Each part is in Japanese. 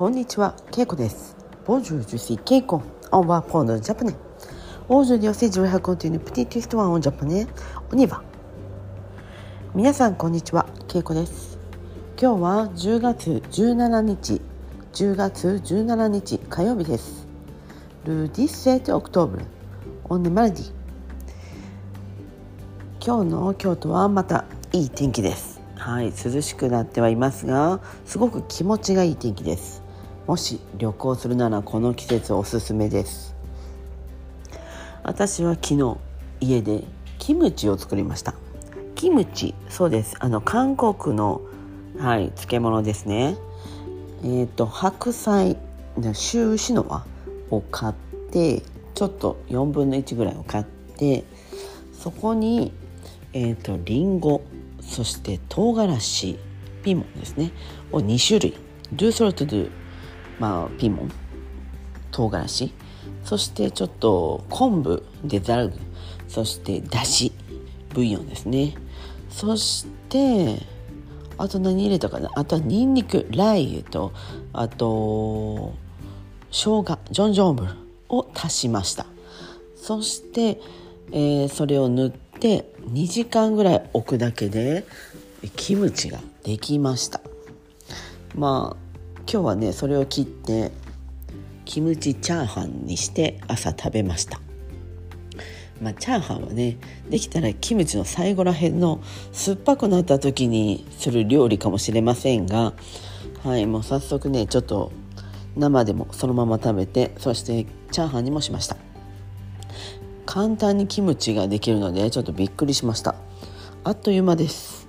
こんにちは、ケイコです。ボージュ、オンワジャパ。オージュンテプティテストワンオンジャパネ。みなさん、こんにちは、ケイコです。今日は10月17日、10月17日火曜日です。今日の京都はまたいい天気です。はい、涼しくなってはいますが、すごく気持ちがいい天気です。もし旅行するならこの季節おすすめです。私は昨日家でキムチを作りました。キムチ、そうです。あの韓国のはい漬物ですね。えっ、と白菜、周シノワを買って、ちょっと4分の1ぐらいを買って、そこにえっ、とリンゴ。そして唐辛子ピーモンですねを2種類ドゥソルトドゥ、まあ、ピーモン。唐辛子。そしてちょっと昆布。でザル。そしてだし。ブイヨンですね。そしてあと何入れたかな。あとはニンニク。ラー油とあと生姜。ジョンジョンブル。を足しました。そして、えーそれを塗って2時間ぐらい置くだけでキムチができました。まあ今日はねそれを切ってキムチチャーハンにして朝食べました。まあチャーハンはねできたらキムチの最後らへんの酸っぱくなった時にする料理かもしれませんがはいもう早速ねちょっと生でもそのまま食べてそしてチャーハンにもしました。簡単にキムチができるのでちょっとびっくりしました。あっという間です。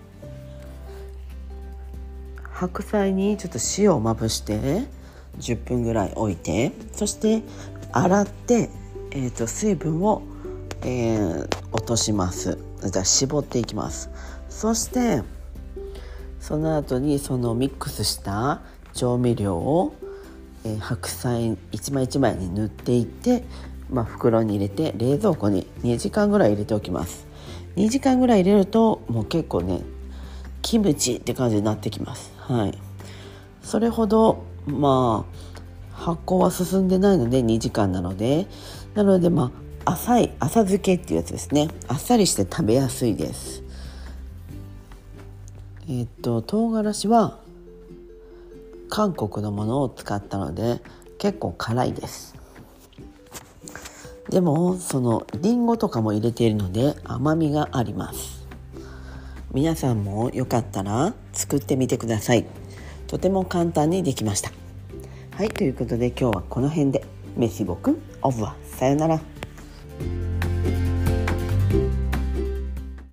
白菜にちょっと塩をまぶして10分ぐらい置いてそして洗って、えー、と水分を、えー落とします。じゃあ絞っていきます。そしてその後にそのミックスした調味料を、えー白菜一枚一枚に塗っていって、まあ、袋に入れて冷蔵庫に2時間ぐらい入れておきます。2時間ぐらい入れるともう結構ねキムチって感じになってきます。はい。それほどまあ発酵は進んでないので2時間なので。なのでまあ浅い浅漬けっていうやつですね。あっさりして食べやすいです。えっと唐辛子は韓国のものを使ったので結構辛いです。でもそのリンゴとかも入れているので甘みがあります。皆さんもよかったら作ってみてください。とても簡単にできました。はいということで今日はこの辺で。メシボクオブはさよなら。